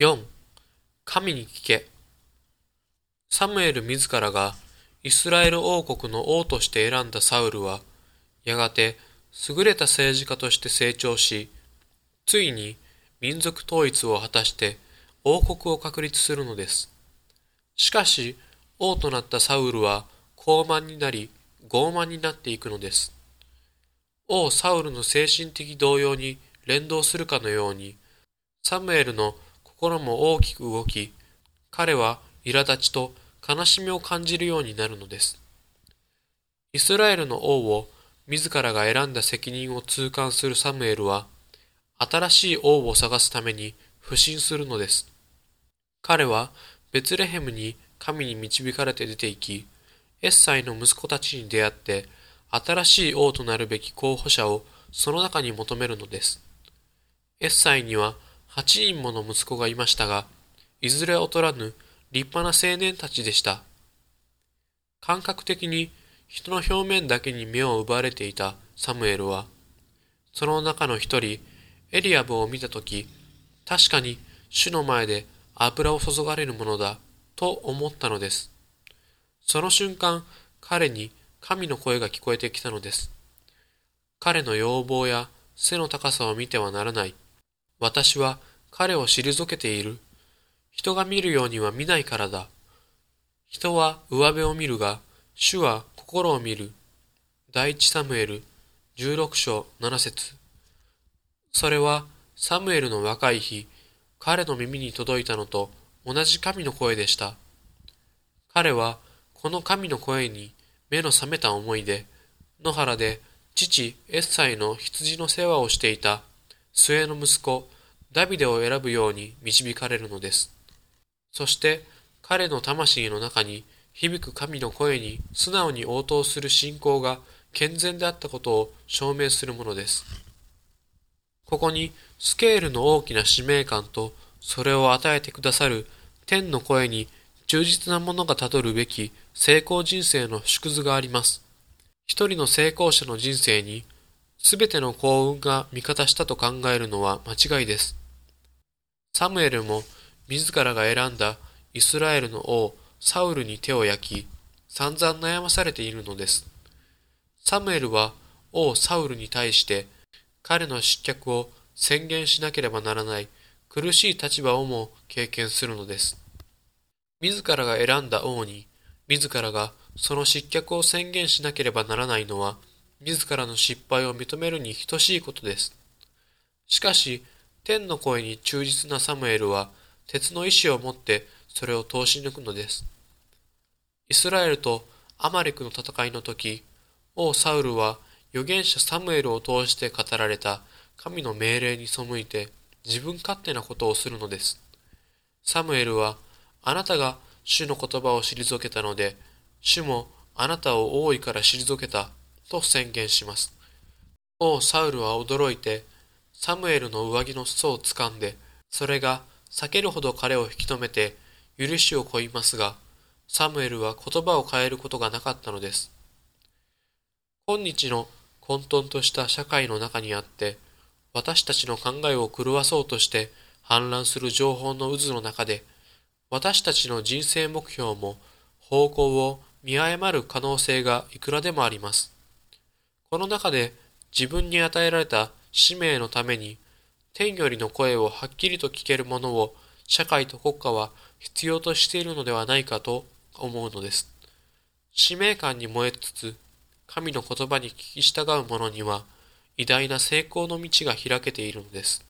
4. 神に聞け。サムエル自らがイスラエル王国の王として選んだサウルは、やがて優れた政治家として成長し、ついに民族統一を果たして王国を確立するのです。しかし、王となったサウルは高慢になり、傲慢になっていくのです。王サウルの精神的動揺に連動するかのように、サムエルの心も大きく動き、彼は苛立ちと悲しみを感じるようになるのです。イスラエルの王を自らが選んだ責任を痛感するサムエルは、新しい王を探すために不信するのです。彼はベツレヘムに神に導かれて出て行き、エッサイの息子たちに出会って、新しい王となるべき候補者をその中に求めるのです。エッサイには8人もの息子がいましたが、いずれ劣らぬ立派な青年たちでした。感覚的に人の表面だけに目を奪われていたサムエルは、その中の一人、エリアブを見たとき、確かに主の前で油を注がれるものだ、と思ったのです。その瞬間、彼に神の声が聞こえてきたのです。彼の要望や背の高さを見てはならない。私は彼を退けている。人が見るようには見ないからだ。人は上辺を見るが、主は心を見る。第一サムエル16章7節それはサムエルの若い日、彼の耳に届いたのと同じ神の声でした。彼はこの神の声に目の覚めた思いで、野原で父エッサイの羊の世話をしていた末の息子ダビデを選ぶように導かれるのです。そして彼の魂の中に響く神の声に素直に応答する信仰が健全であったことを証明するものです。ここにスケールの大きな使命感とそれを与えてくださる天の声に忠実な者がたどるべき成功人生の縮図があります。一人の成功者の人生にすべての幸運が味方したと考えるのは間違いです。サムエルも自らが選んだイスラエルの王サウルに手を焼き、散々悩まされているのです。サムエルは王サウルに対して彼の失脚を宣言しなければならない苦しい立場をも経験するのです。自らが選んだ王に自らがその失脚を宣言しなければならないのは自らの失敗を認めるに等しいことです。しかし、天の声に忠実なサムエルは鉄の意志を持ってそれを通し抜くのです。イスラエルとアマレクの戦いの時、王サウルは預言者サムエルを通して語られた神の命令に背いて自分勝手なことをするのです。サムエルは、あなたが主の言葉を退けたので、主もあなたを王位から退けたと宣言します。王サウルは驚いて、サムエルの上着の裾を掴んで、それが避けるほど彼を引き止めて、許しを乞いますが、サムエルは言葉を変えることがなかったのです。今日の混沌とした社会の中にあって、私たちの考えを狂わそうとして氾濫する情報の渦の中で、私たちの人生目標も方向を見誤る可能性がいくらでもあります。この中で自分に与えられた使命のために天よりの声をはっきりと聞けるものを社会と国家は必要としているのではないかと思うのです。使命感に燃えつつ神の言葉に聞き従う者には偉大な成功の道が開けているのです。